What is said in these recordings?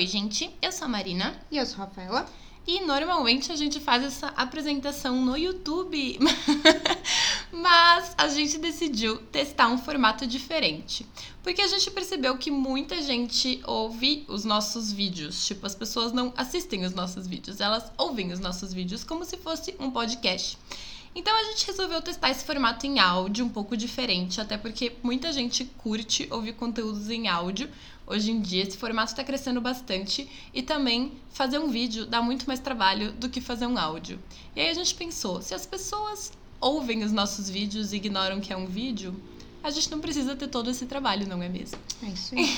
Oi, gente, eu sou a Marina. E eu sou a Rafaela. E normalmente a gente faz essa apresentação no YouTube, mas a gente decidiu testar um formato diferente. Porque a gente percebeu que muita gente ouve os nossos vídeos. Tipo, as pessoas não assistem os nossos vídeos, elas ouvem os nossos vídeos como se fosse um podcast. Então a gente resolveu testar esse formato em áudio, um pouco diferente, até porque muita gente curte ouvir conteúdos em áudio. Hoje em dia esse formato está crescendo bastante e também fazer um vídeo dá muito mais trabalho do que fazer um áudio. E aí a gente pensou, se as pessoas ouvem os nossos vídeos e ignoram que é um vídeo, a gente não precisa ter todo esse trabalho, não é mesmo? É isso aí.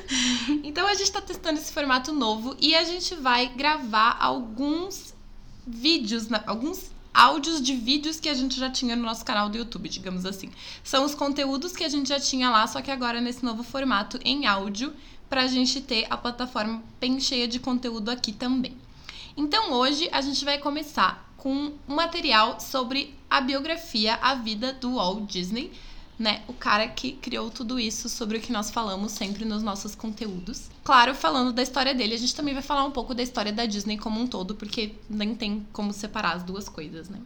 então a gente está testando esse formato novo e a gente vai gravar alguns vídeos, alguns áudios de vídeos que a gente já tinha no nosso canal do YouTube, digamos assim. São os conteúdos que a gente já tinha lá, só que agora nesse novo formato em áudio, para a gente ter a plataforma bem cheia de conteúdo aqui também. Então hoje a gente vai começar com um material sobre a biografia, a vida do Walt Disney né, o cara que criou tudo isso sobre o que nós falamos sempre nos nossos conteúdos. Claro, falando da história dele, a gente também vai falar um pouco da história da Disney como um todo, porque nem tem como separar as duas coisas, né?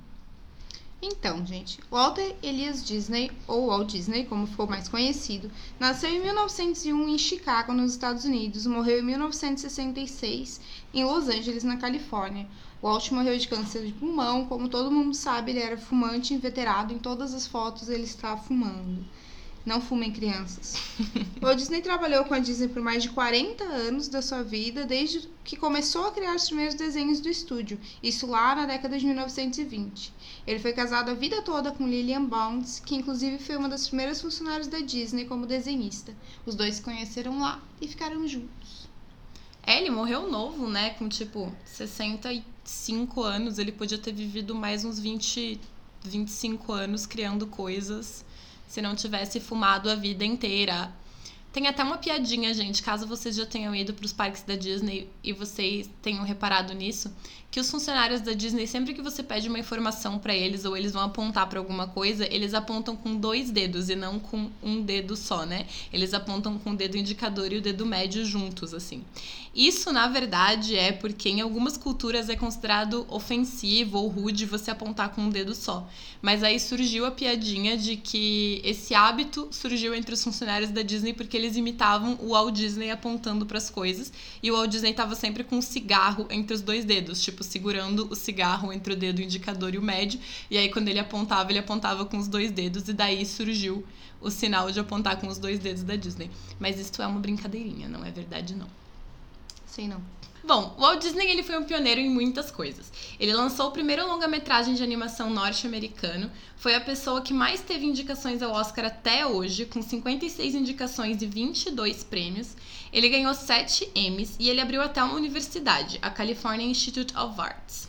Então, gente, Walter Elias Disney, ou Walt Disney, como ficou mais conhecido, nasceu em 1901 em Chicago, nos Estados Unidos, morreu em 1966 em Los Angeles, na Califórnia. Walt morreu de câncer de pulmão, como todo mundo sabe, ele era fumante inveterado, em todas as fotos ele está fumando. Não fumem crianças. Walt Disney trabalhou com a Disney por mais de 40 anos da sua vida, desde que começou a criar os primeiros desenhos do estúdio, isso lá na década de 1920. Ele foi casado a vida toda com Lillian Bounds, que inclusive foi uma das primeiras funcionárias da Disney como desenhista. Os dois se conheceram lá e ficaram juntos. É, ele morreu novo, né? Com tipo 65 anos. Ele podia ter vivido mais uns 20, 25 anos criando coisas se não tivesse fumado a vida inteira. Tem até uma piadinha, gente, caso vocês já tenham ido para os parques da Disney e vocês tenham reparado nisso, que os funcionários da Disney, sempre que você pede uma informação para eles ou eles vão apontar para alguma coisa, eles apontam com dois dedos e não com um dedo só, né? Eles apontam com o dedo indicador e o dedo médio juntos, assim. Isso, na verdade, é porque em algumas culturas é considerado ofensivo ou rude você apontar com um dedo só. Mas aí surgiu a piadinha de que esse hábito surgiu entre os funcionários da Disney porque eles imitavam o Walt Disney apontando para as coisas e o Walt Disney estava sempre com um cigarro entre os dois dedos, tipo segurando o cigarro entre o dedo indicador e o médio. E aí, quando ele apontava, ele apontava com os dois dedos, e daí surgiu o sinal de apontar com os dois dedos da Disney. Mas isso é uma brincadeirinha, não é verdade, não. Sei não. Bom, Walt Disney ele foi um pioneiro em muitas coisas. Ele lançou o primeiro longa-metragem de animação norte-americano, foi a pessoa que mais teve indicações ao Oscar até hoje, com 56 indicações e 22 prêmios. Ele ganhou 7 Emmys e ele abriu até uma universidade, a California Institute of Arts.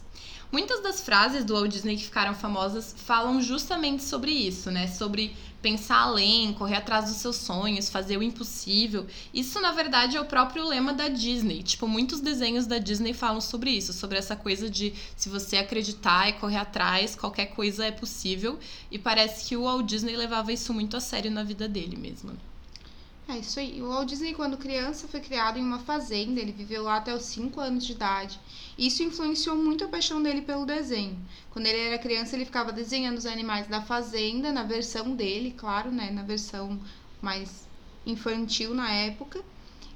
Muitas das frases do Walt Disney que ficaram famosas falam justamente sobre isso, né? Sobre pensar além, correr atrás dos seus sonhos, fazer o impossível. Isso, na verdade, é o próprio lema da Disney. Tipo, muitos desenhos da Disney falam sobre isso, sobre essa coisa de se você acreditar e correr atrás, qualquer coisa é possível. E parece que o Walt Disney levava isso muito a sério na vida dele mesmo. É isso aí. O Walt Disney, quando criança, foi criado em uma fazenda. Ele viveu lá até os 5 anos de idade. Isso influenciou muito a paixão dele pelo desenho. Quando ele era criança, ele ficava desenhando os animais da fazenda, na versão dele, claro, né? Na versão mais infantil na época.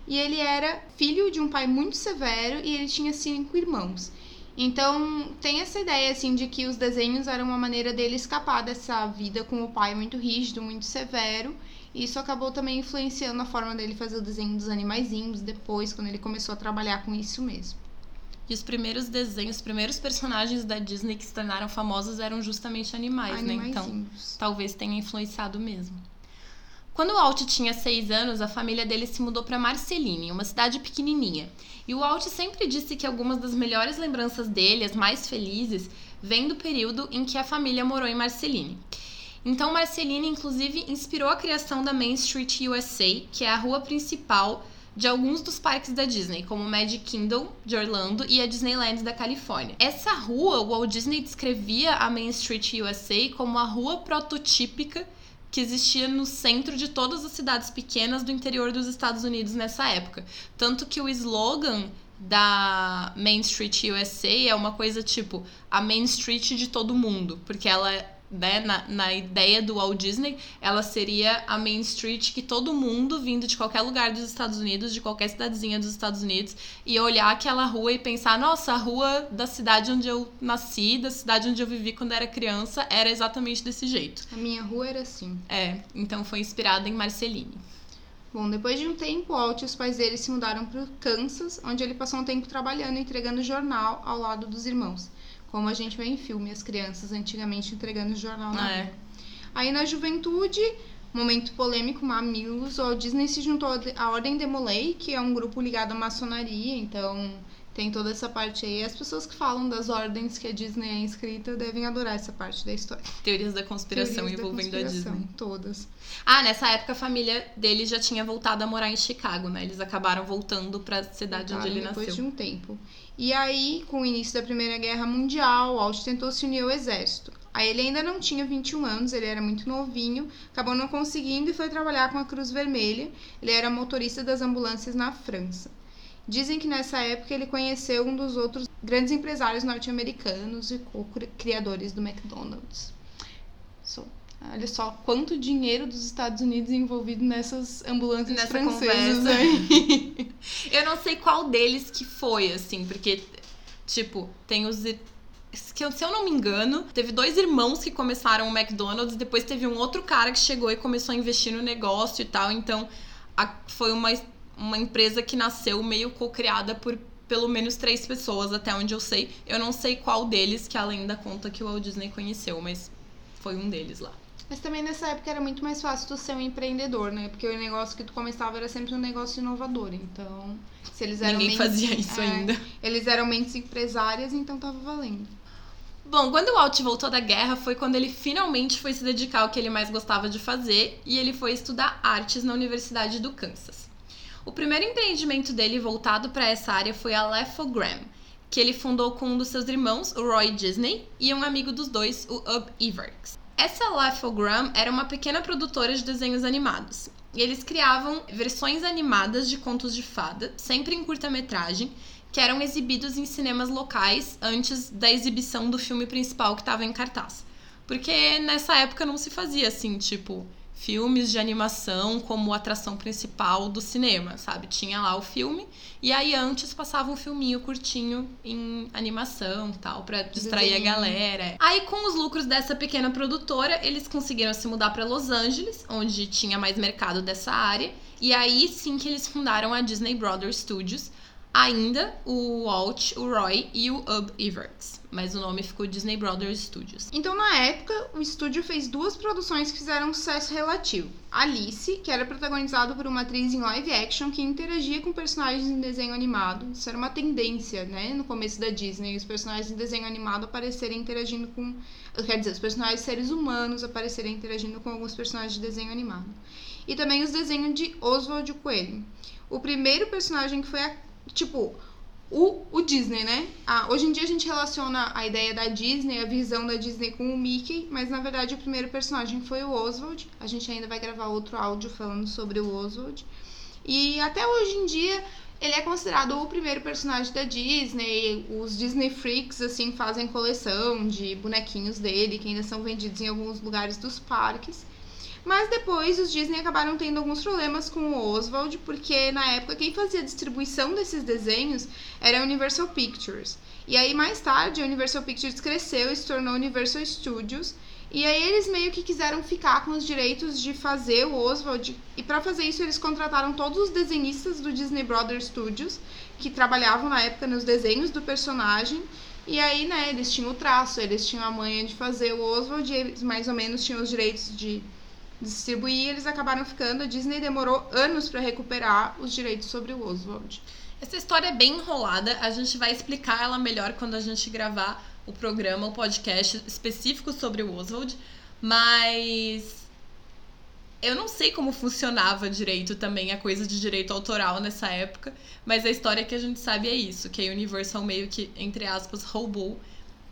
E ele era filho de um pai muito severo e ele tinha cinco irmãos. Então, tem essa ideia, assim, de que os desenhos eram uma maneira dele escapar dessa vida com o pai muito rígido, muito severo isso acabou também influenciando a forma dele fazer o desenho dos animaizinhos depois, quando ele começou a trabalhar com isso mesmo. E os primeiros desenhos, os primeiros personagens da Disney que se tornaram famosos eram justamente animais, né? Então, talvez tenha influenciado mesmo. Quando o Walt tinha seis anos, a família dele se mudou para Marceline, uma cidade pequenininha. E o Walt sempre disse que algumas das melhores lembranças dele, as mais felizes, vêm do período em que a família morou em Marceline. Então, Marceline, inclusive, inspirou a criação da Main Street USA, que é a rua principal de alguns dos parques da Disney, como o Magic Kingdom de Orlando e a Disneyland da Califórnia. Essa rua, o Walt Disney descrevia a Main Street USA como a rua prototípica que existia no centro de todas as cidades pequenas do interior dos Estados Unidos nessa época. Tanto que o slogan da Main Street USA é uma coisa tipo a Main Street de todo mundo, porque ela né, na, na ideia do Walt Disney, ela seria a Main Street que todo mundo vindo de qualquer lugar dos Estados Unidos, de qualquer cidadezinha dos Estados Unidos, ia olhar aquela rua e pensar: nossa, a rua da cidade onde eu nasci, da cidade onde eu vivi quando era criança, era exatamente desse jeito. A minha rua era assim. É, então foi inspirada em Marceline. Bom, depois de um tempo, Walt e os pais dele se mudaram para Kansas, onde ele passou um tempo trabalhando e entregando jornal ao lado dos irmãos. Como a gente vê em filme, as crianças antigamente entregando jornal na É. Aí na juventude, momento polêmico, mamilos, o Disney se juntou à Ordem de Molay, que é um grupo ligado à maçonaria, então tem toda essa parte aí. As pessoas que falam das ordens que a Disney é inscrita devem adorar essa parte da história. Teorias da conspiração Teorias da envolvendo conspiração, a Disney. Todas. Ah, nessa época a família dele já tinha voltado a morar em Chicago, né? Eles acabaram voltando pra cidade onde ele depois nasceu. de um tempo. E aí, com o início da Primeira Guerra Mundial, Walt tentou se unir ao exército. Aí ele ainda não tinha 21 anos, ele era muito novinho, acabou não conseguindo e foi trabalhar com a Cruz Vermelha. Ele era motorista das ambulâncias na França. Dizem que nessa época ele conheceu um dos outros grandes empresários norte-americanos e co-criadores do McDonald's. So, olha só quanto dinheiro dos Estados Unidos envolvido nessas ambulâncias Nessa francesas conversa. aí. Eu não sei qual deles que foi, assim, porque, tipo, tem os. que eu- Se eu não me engano, teve dois irmãos que começaram o McDonald's, depois teve um outro cara que chegou e começou a investir no negócio e tal. Então, a- foi uma, uma empresa que nasceu meio co-criada por pelo menos três pessoas, até onde eu sei. Eu não sei qual deles, que além da conta que o Walt Disney conheceu, mas foi um deles lá. Mas também nessa época era muito mais fácil tu ser um empreendedor, né? Porque o negócio que tu começava era sempre um negócio inovador. Então, se eles eram Ninguém mentes- fazia isso é, ainda. Eles eram mentes empresárias, então tava valendo. Bom, quando o Walt voltou da guerra foi quando ele finalmente foi se dedicar ao que ele mais gostava de fazer e ele foi estudar artes na Universidade do Kansas. O primeiro empreendimento dele voltado para essa área foi a Lefogram, que ele fundou com um dos seus irmãos, o Roy Disney, e um amigo dos dois, o Ub Iwerks. Essa Lefogram era uma pequena produtora de desenhos animados. E eles criavam versões animadas de contos de fada, sempre em curta-metragem, que eram exibidos em cinemas locais antes da exibição do filme principal que estava em cartaz. Porque nessa época não se fazia assim, tipo, filmes de animação como atração principal do cinema, sabe? Tinha lá o filme e aí antes passava um filminho curtinho em animação, tal, para distrair a galera. Aí com os lucros dessa pequena produtora, eles conseguiram se mudar para Los Angeles, onde tinha mais mercado dessa área, e aí sim que eles fundaram a Disney Brothers Studios, ainda o Walt, o Roy e o Ub Iwerks, mas o nome ficou Disney Brothers Studios. Então, na época, o estúdio fez duas produções que fizeram sucesso relativo. Alice, que era protagonizado por uma atriz em live action que interagia com personagens em desenho animado. Isso era uma tendência, né? No começo da Disney, os personagens em desenho animado aparecerem interagindo com. Quer dizer, os personagens seres humanos aparecerem interagindo com alguns personagens de desenho animado. E também os desenhos de Oswald Coelho. O primeiro personagem que foi a. Tipo, o, o Disney, né? Ah, hoje em dia a gente relaciona a ideia da Disney, a visão da Disney com o Mickey, mas na verdade o primeiro personagem foi o Oswald. A gente ainda vai gravar outro áudio falando sobre o Oswald. E até hoje em dia ele é considerado o primeiro personagem da Disney. Os Disney Freaks assim fazem coleção de bonequinhos dele que ainda são vendidos em alguns lugares dos parques. Mas depois os Disney acabaram tendo alguns problemas com o Oswald, porque na época quem fazia a distribuição desses desenhos era a Universal Pictures. E aí mais tarde a Universal Pictures cresceu e se tornou Universal Studios. E aí eles meio que quiseram ficar com os direitos de fazer o Oswald. E para fazer isso eles contrataram todos os desenhistas do Disney Brothers Studios que trabalhavam na época nos desenhos do personagem. E aí, né, eles tinham o traço, eles tinham a manha de fazer o Oswald e eles mais ou menos tinham os direitos de distribuir, eles acabaram ficando. A Disney demorou anos para recuperar os direitos sobre o Oswald. Essa história é bem enrolada, a gente vai explicar ela melhor quando a gente gravar o programa, o podcast específico sobre o Oswald, mas eu não sei como funcionava direito também a coisa de direito autoral nessa época, mas a história que a gente sabe é isso, que a Universal meio que, entre aspas, roubou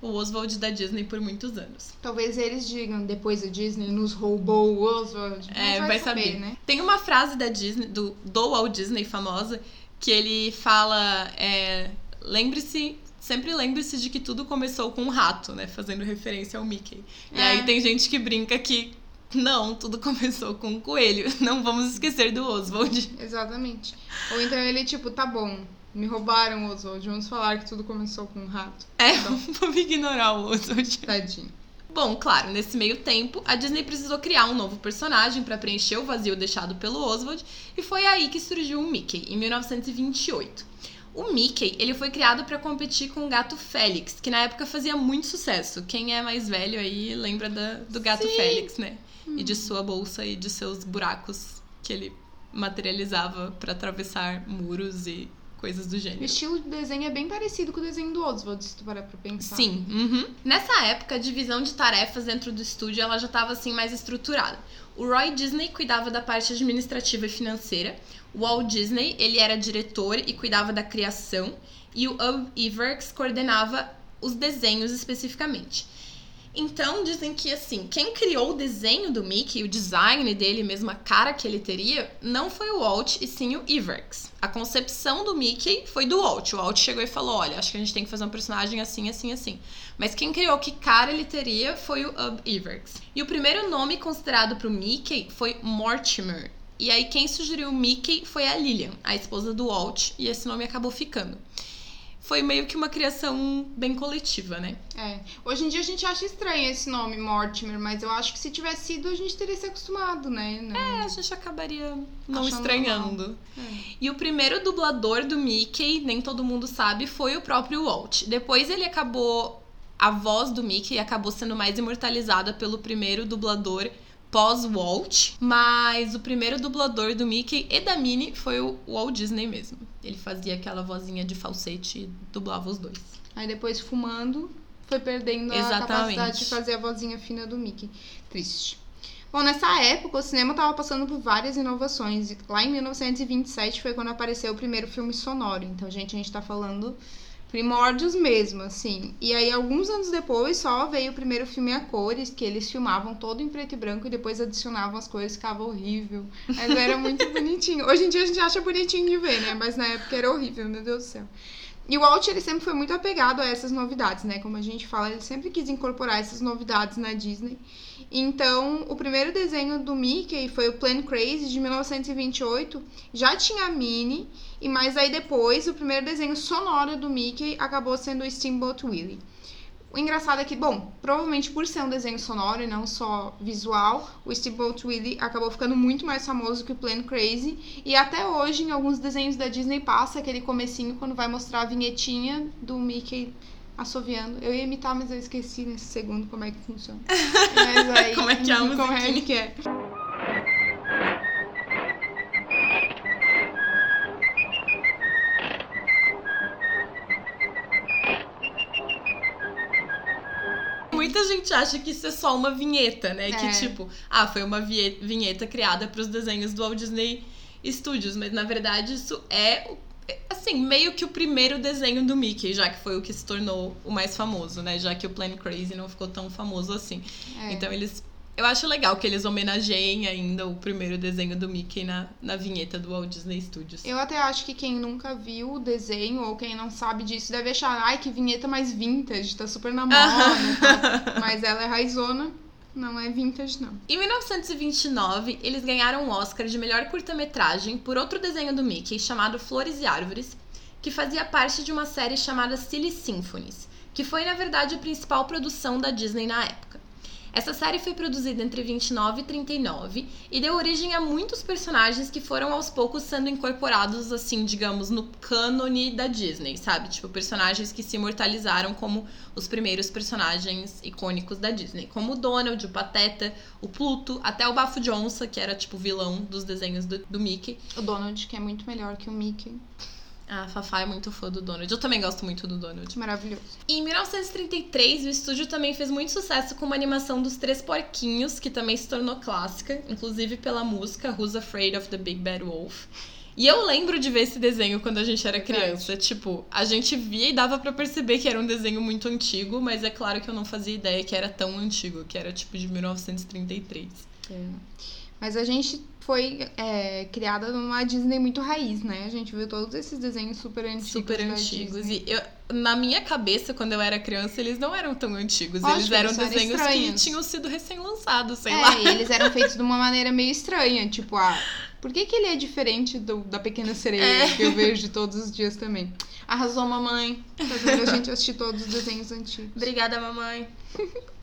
o Oswald da Disney por muitos anos. Talvez eles digam, depois a Disney nos roubou o Oswald. É, vai, saber. saber, né? Tem uma frase da Disney, do, do Walt Disney famosa, que ele fala: é, lembre-se. Sempre lembre-se de que tudo começou com um rato, né? Fazendo referência ao Mickey. E É. aí tem gente que brinca que não, tudo começou com um coelho. Não vamos esquecer do Oswald. Exatamente. Ou então ele, tipo, tá bom, me roubaram o Oswald, vamos falar que tudo começou com um rato. É, Então, vamos ignorar o Oswald. tadinho. Bom, claro, nesse meio tempo, a Disney precisou criar um novo personagem para preencher o vazio deixado pelo Oswald, e foi aí que surgiu o Mickey, em 1928. O Mickey, ele foi criado para competir com o gato Félix, que na época fazia muito sucesso. Quem é mais velho aí lembra da- do gato Sim. Félix, né? E de sua bolsa e de seus buracos que ele materializava para atravessar muros e coisas do O gênero. estilo de desenho é bem parecido com o desenho do Oswald, se tu parar pra pensar. Sim. uhum. Nessa época, a divisão de tarefas dentro do estúdio ela já estava assim mais estruturada. O Roy Disney cuidava da parte administrativa e financeira. O Walt Disney ele era diretor e cuidava da criação. E o Ub Iwerks coordenava os desenhos especificamente. Então, dizem que, assim, quem criou o desenho do Mickey, o design dele mesmo, a cara que ele teria, não foi o Walt, e sim o Iwerks. A concepção do Mickey foi do Walt. O Walt chegou e falou, olha, acho que a gente tem que fazer um personagem assim, assim, assim. Mas quem criou que cara ele teria foi o Ub Iwerks. E o primeiro nome considerado pro Mickey foi Mortimer. E aí quem sugeriu o Mickey foi a Lillian, a esposa do Walt, e esse nome acabou ficando. Foi meio que uma criação bem coletiva, né? É. Hoje em dia a gente acha estranho esse nome, Mortimer, mas eu acho que se tivesse sido, a gente teria se acostumado, né? Não- É, a gente acabaria não Achando estranhando. É. E o primeiro dublador do Mickey, nem todo mundo sabe, foi o próprio Walt. Depois ele acabou. A voz do Mickey acabou sendo mais imortalizada pelo primeiro dublador pós-Walt. Mas o primeiro dublador do Mickey e da Minnie foi o Walt Disney mesmo. Ele fazia aquela vozinha de falsete e dublava os dois. Aí depois, fumando, foi perdendo a Exatamente. capacidade de fazer a vozinha fina do Mickey. Triste. Bom, nessa época, o cinema estava passando por várias inovações. Lá em 1927 foi quando apareceu o primeiro filme sonoro. Então, gente, a gente tá falando primórdios mesmo, assim. E aí, alguns anos depois, só veio o primeiro filme a cores, que eles filmavam todo em preto e branco e depois adicionavam as cores, ficava horrível. Mas era muito bonitinho. Hoje em dia a gente acha bonitinho de ver, né? Mas na época era horrível, meu Deus do céu. E o Walt, ele sempre foi muito apegado a essas novidades, né? Como a gente fala, ele sempre quis incorporar essas novidades na Disney. Então, o primeiro desenho do Mickey foi o Plan Crazy, de 1928. Já tinha a Minnie, e mais aí depois, o primeiro desenho sonoro do Mickey acabou sendo o Steamboat Willie. O engraçado é que, bom, provavelmente por ser um desenho sonoro e não só visual, o Steamboat Willie acabou ficando muito mais famoso que o Plan Crazy. E até hoje, em alguns desenhos da Disney, passa aquele comecinho quando vai mostrar a vinhetinha do Mickey assoviando. Eu ia imitar, mas eu esqueci nesse segundo como é que funciona. Mas aí, Como é que é a Como é que é? Muita gente acha que isso é só uma vinheta, né? É. Que tipo, ah, foi uma vinheta criada para os desenhos do Walt Disney Studios, mas na verdade isso é é, assim, meio que o primeiro desenho do Mickey, já que foi o que se tornou o mais famoso, né? Já que o Plan Crazy não ficou tão famoso assim. É. Então eles eu acho legal que eles homenageiem ainda o primeiro desenho do Mickey na, na vinheta do Walt Disney Studios. Eu até acho que quem nunca viu o desenho ou quem não sabe disso deve achar, ai, que vinheta mais vintage, tá super na moda. tá? Mas ela é raizona, não é vintage, não. Em 1929, eles ganharam um Oscar de melhor curta-metragem por outro desenho do Mickey chamado Flores e Árvores, que fazia parte de uma série chamada Silly Symphonies, que foi na verdade a principal produção da Disney na época. Essa série foi produzida entre 29 e 39 e deu origem a muitos personagens que foram aos poucos sendo incorporados, assim, digamos, no cânone da Disney, sabe? Tipo, personagens que se imortalizaram como os primeiros personagens icônicos da Disney, como o Donald, o Pateta, o Pluto, até o Bafo de Onça, que era tipo vilão dos desenhos do, do Mickey. O Donald, que é muito melhor que o Mickey. A Fafá é muito fã do Donald. Eu também gosto muito do Donald. Maravilhoso. Em 1933, o estúdio também fez muito sucesso com uma animação dos Três Porquinhos, que também se tornou clássica, inclusive pela música Who's Afraid of the Big Bad Wolf. E eu lembro de ver esse desenho quando a gente era Verdade. criança. Tipo, a gente via e dava pra perceber que era um desenho muito antigo, mas é claro que eu não fazia ideia que era tão antigo, que era tipo de 1933. Mas a gente foi é, criada numa Disney muito raiz, né? A gente viu todos esses desenhos super antigos. Super antigos. E eu, na minha cabeça, quando eu era criança, eles não eram tão antigos. Lógico, eles eram eles desenhos que tinham sido recém-lançados, sei é, lá. e eles eram feitos de uma maneira meio estranha. Tipo, ah, por que, que ele é diferente do, da Pequena Sereia É. que eu vejo todos os dias também? Arrasou, mamãe. Fazendo a gente assistir todos os desenhos antigos. Obrigada, mamãe.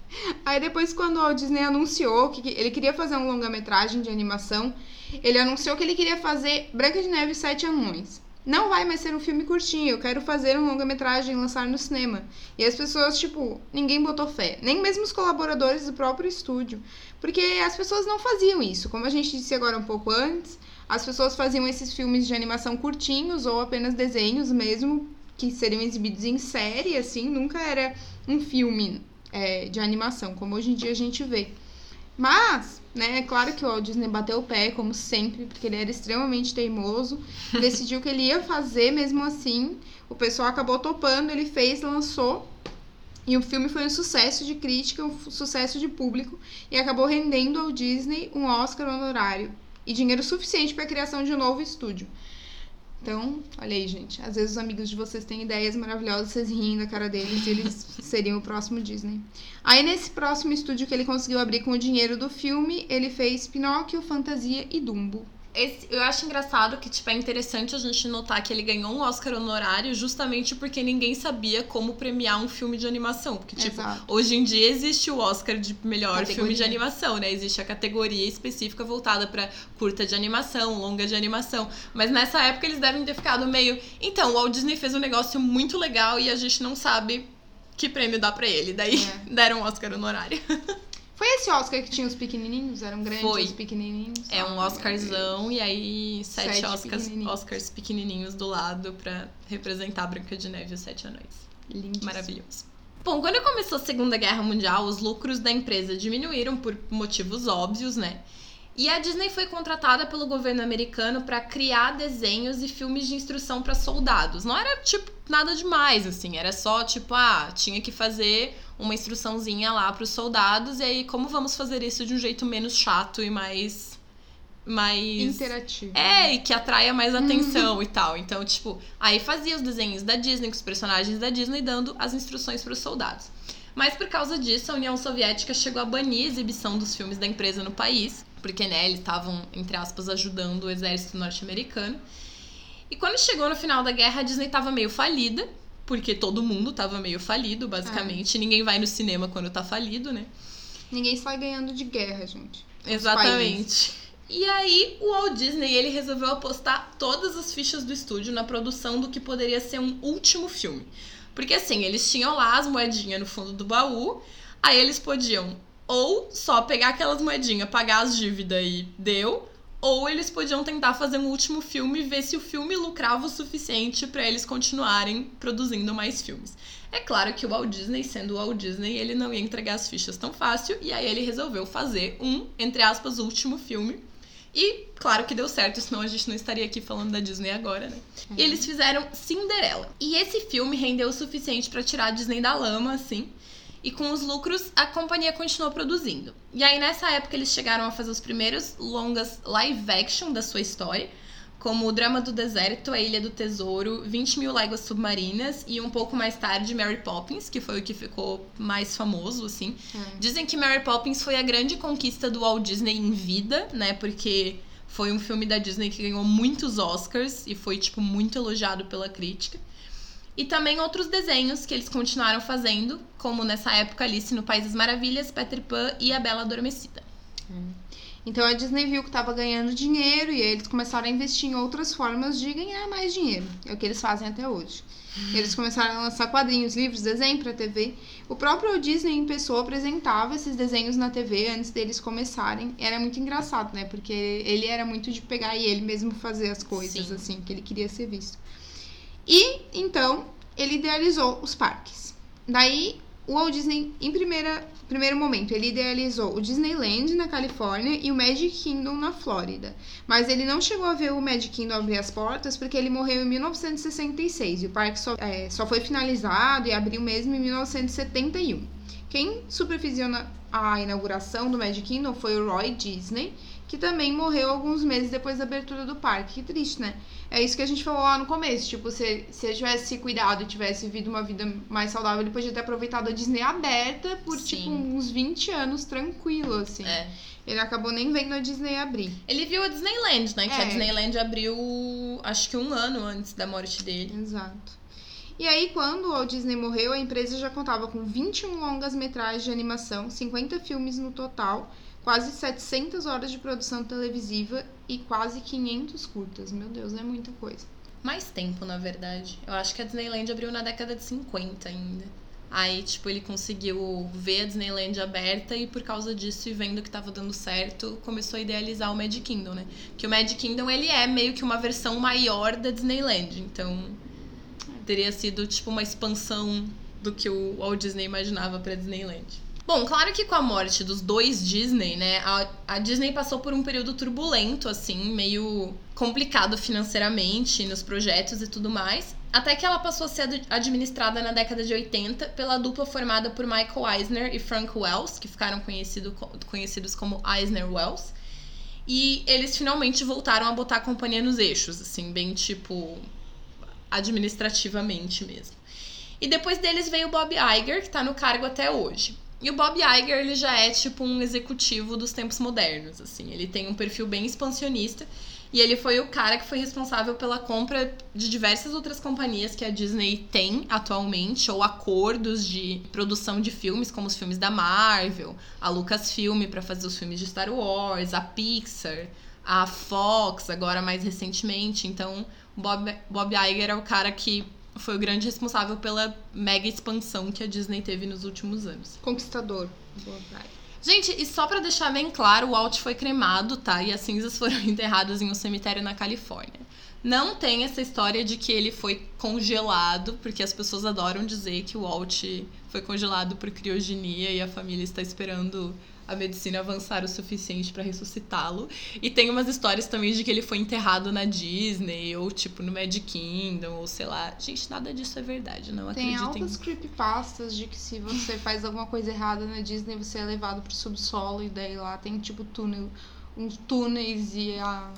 Aí depois, quando o Disney anunciou que ele queria fazer um longa-metragem de animação, ele anunciou que ele queria fazer Branca de Neve e Sete Anões. Não vai mais ser um filme curtinho, eu quero fazer um longa-metragem e lançar no cinema. E as pessoas, tipo, ninguém botou fé. Nem mesmo os colaboradores do próprio estúdio. Porque as pessoas não faziam isso. Como a gente disse agora um pouco antes, as pessoas faziam esses filmes de animação curtinhos ou apenas desenhos mesmo, que seriam exibidos em série, assim, nunca era um filme é, de animação, como hoje em dia a gente vê. Mas, né, é claro que o Walt Disney bateu o pé, como sempre, porque ele era extremamente teimoso, decidiu que ele ia fazer mesmo assim. O pessoal acabou topando, ele fez, lançou. E o filme foi um sucesso de crítica, um sucesso de público, e acabou rendendo ao Disney um Oscar honorário e dinheiro suficiente para a criação de um novo estúdio. Então, olha aí, gente. Às vezes os amigos de vocês têm ideias maravilhosas, vocês riem da cara deles e eles seriam o próximo Disney. Aí, nesse próximo estúdio que ele conseguiu abrir com o dinheiro do filme, ele fez Pinóquio, Fantasia e Dumbo. Esse- eu acho engraçado que, tipo, é interessante a gente notar que ele ganhou um Oscar honorário justamente porque ninguém sabia como premiar um filme de animação. Porque, tipo, Exato. hoje em dia existe o Oscar de melhor Categoria. filme de animação, né? Existe a categoria específica voltada pra curta de animação, longa de animação. Mas nessa época eles devem ter ficado meio. Então, o Walt Disney fez um negócio muito legal e a gente não sabe que prêmio dá pra ele. Daí É. deram um Oscar honorário. Foi esse Oscar que tinha os pequenininhos? Eram grandes Foi. os pequenininhos? É um Ah, Oscarzão e aí sete, Sete Oscars, pequenininhos. Oscars pequenininhos do lado pra representar a Branca de Neve e os Sete Anões. Lindíssimo. Maravilhoso. Bom, quando começou a Segunda Guerra Mundial, os lucros da empresa diminuíram por motivos óbvios, né? E a Disney foi contratada pelo governo americano para criar desenhos e filmes de instrução para soldados. Não era tipo nada demais, assim, era só tipo, ah, tinha que fazer uma instruçãozinha lá para os soldados e aí como vamos fazer isso de um jeito menos chato e mais mais Interativo. é, e que atraia mais atenção e tal. Então, tipo, aí fazia os desenhos da Disney, com os personagens da Disney, dando as instruções para os soldados. Mas por causa disso, a União Soviética chegou a banir a exibição dos filmes da empresa no país, porque, né, eles estavam, entre aspas, ajudando o exército norte-americano. E quando chegou no final da guerra, a Disney tava meio falida, porque todo mundo tava meio falido, basicamente. Ninguém vai no cinema quando tá falido, né? Ninguém sai ganhando de guerra, gente. Países. Exatamente. E aí, o Walt Disney ele resolveu apostar todas as fichas do estúdio na produção do que poderia ser um último filme. Porque assim, eles tinham lá as moedinhas no fundo do baú, aí eles podiam ou só pegar aquelas moedinhas, pagar as dívidas e deu, ou eles podiam tentar fazer um último filme e ver se o filme lucrava o suficiente para eles continuarem produzindo mais filmes. É claro que o Walt Disney, sendo o Walt Disney, ele não ia entregar as fichas tão fácil, e aí ele resolveu fazer um, entre aspas, último filme. E claro que deu certo, senão a gente não estaria aqui falando da Disney agora, né? E eles fizeram Cinderela. E esse filme rendeu o suficiente para tirar a Disney da lama, assim. E com os lucros, a companhia continuou produzindo. E aí, nessa época, eles chegaram a fazer os primeiros longas live action da sua história, como O Drama do Deserto, A Ilha do Tesouro, 20 Mil Léguas Submarinas e um pouco mais tarde Mary Poppins, que foi o que ficou mais famoso, assim. É. Dizem que Mary Poppins foi a grande conquista do Walt Disney em vida, né? Porque foi um filme da Disney que ganhou muitos Oscars e foi, tipo, muito elogiado pela crítica. E também outros desenhos que eles continuaram fazendo, como nessa época Alice no País das Maravilhas, Peter Pan e A Bela Adormecida. Então a Disney viu que estava ganhando dinheiro e eles começaram a investir em outras formas de ganhar mais dinheiro. É o que eles fazem até hoje. Eles começaram a lançar quadrinhos, livros, desenho para TV. O próprio Disney em pessoa apresentava esses desenhos na TV antes deles começarem. Era muito engraçado, né? Porque ele era muito de pegar e ele mesmo fazer as coisas Sim. assim que ele queria ser visto. E então ele idealizou os parques. Daí o Walt Disney, em primeira, primeiro momento, ele idealizou o Disneyland na Califórnia e o Magic Kingdom na Flórida. Mas ele não chegou a ver o Magic Kingdom abrir as portas porque ele morreu em 1966 e o parque só, é, só foi finalizado e abriu mesmo em 1971. Quem supervisiona a inauguração do Magic Kingdom foi o Roy Disney, que também morreu alguns meses depois da abertura do parque. Que triste, né? É isso que a gente falou lá no começo. Tipo, se, se ele tivesse se cuidado e tivesse vivido uma vida mais saudável, ele podia ter aproveitado a Disney aberta por, Sim. tipo, uns 20 anos tranquilo, assim. É. Ele acabou nem vendo a Disney abrir. Ele viu a Disneyland, né? Que a É. Disneyland abriu, acho que um ano antes da morte dele. Exato. E aí, quando o Walt Disney morreu, a empresa já contava com 21 longas-metragens de animação, 50 filmes no total, quase 700 horas de produção televisiva e quase 500 curtas. Meu Deus, é muita coisa. Mais tempo, na verdade. Eu acho que a Disneyland abriu na década de 50 ainda. Aí, tipo, ele conseguiu ver a Disneyland aberta e por causa disso, e vendo que tava dando certo, começou a idealizar o Magic Kingdom, né? Que o Magic Kingdom, ele é meio que uma versão maior da Disneyland. Então, teria sido, tipo, uma expansão do que o Walt Disney imaginava pra Disneyland. Bom, claro que com a morte dos dois Disney, né, a, a Disney passou por um período turbulento, assim, meio complicado financeiramente nos projetos e tudo mais. Até que ela passou a ser ad- administrada na década de 80 pela dupla formada por Michael Eisner e Frank Wells, que ficaram conhecido, co- conhecidos como Eisner Wells. E eles finalmente voltaram a botar a companhia nos eixos, assim, bem tipo administrativamente mesmo. E depois deles veio o Bob Iger, que tá no cargo até hoje. E o Bob Iger, ele já é tipo um executivo dos tempos modernos, assim. Ele tem um perfil bem expansionista e ele foi o cara que foi responsável pela compra de diversas outras companhias que a Disney tem atualmente, ou acordos de produção de filmes, como os filmes da Marvel, a Lucasfilm para fazer os filmes de Star Wars, a Pixar, a Fox, agora mais recentemente. Então, Bob, Bob Iger é o cara que foi o grande responsável pela mega expansão que a Disney teve nos últimos anos. Conquistador. Boa praia. Gente, e só pra deixar bem claro, o Walt foi cremado, tá? E as cinzas foram enterradas em um cemitério na Califórnia. Não tem essa história de que ele foi congelado, porque as pessoas adoram dizer que o Walt foi congelado por criogenia e a família está esperando a medicina avançar o suficiente pra ressuscitá-lo. E tem umas histórias também de que ele foi enterrado na Disney, ou tipo no Magic Kingdom, ou sei lá. Gente, nada disso é verdade, não Tem acreditem. altas creepypastas de que se você faz alguma coisa errada na Disney, você é levado pro subsolo e daí lá tem tipo túnel, uns túneis e a,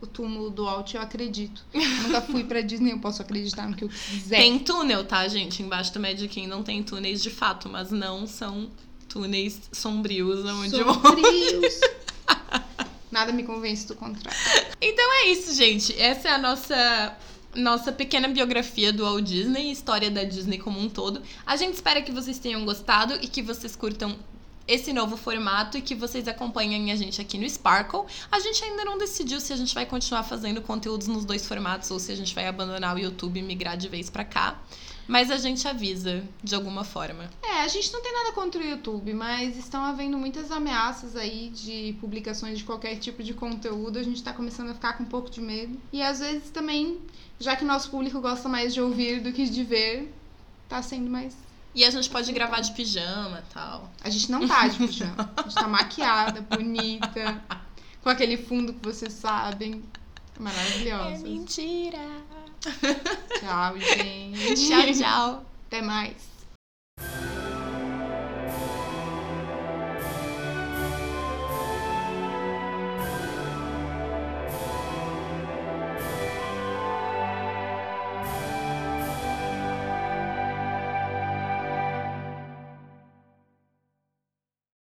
o túmulo do Walt, eu acredito. Eu nunca fui pra Disney, eu posso acreditar no que eu quiser. Tem túnel, tá, gente? Embaixo do Magic Kingdom tem túneis de fato, mas não são túneis sombrios onde eu Sombrios. Nada me convence do contrário. Então é isso, gente. Essa é a nossa nossa pequena biografia do Walt Disney, história da Disney como um todo. A gente espera que vocês tenham gostado e que vocês curtam esse novo formato e que vocês acompanhem a gente aqui no Sparkle. A gente ainda não decidiu se a gente vai continuar fazendo conteúdos nos dois formatos ou se a gente vai abandonar o YouTube e migrar de vez pra cá. Mas a gente avisa de alguma forma. É, a gente não tem nada contra o YouTube, mas estão havendo muitas ameaças aí de publicações de qualquer tipo de conteúdo. A gente tá começando a ficar com um pouco de medo. E às vezes também, já que nosso público gosta mais de ouvir do que de ver, tá sendo mais. E a gente pode gravar de pijama e tal. A gente não tá de pijama. A gente tá maquiada, bonita, com aquele fundo que vocês sabem. Maravilhosa. mentira! Tchau, gente. tchau, tchau. Até mais.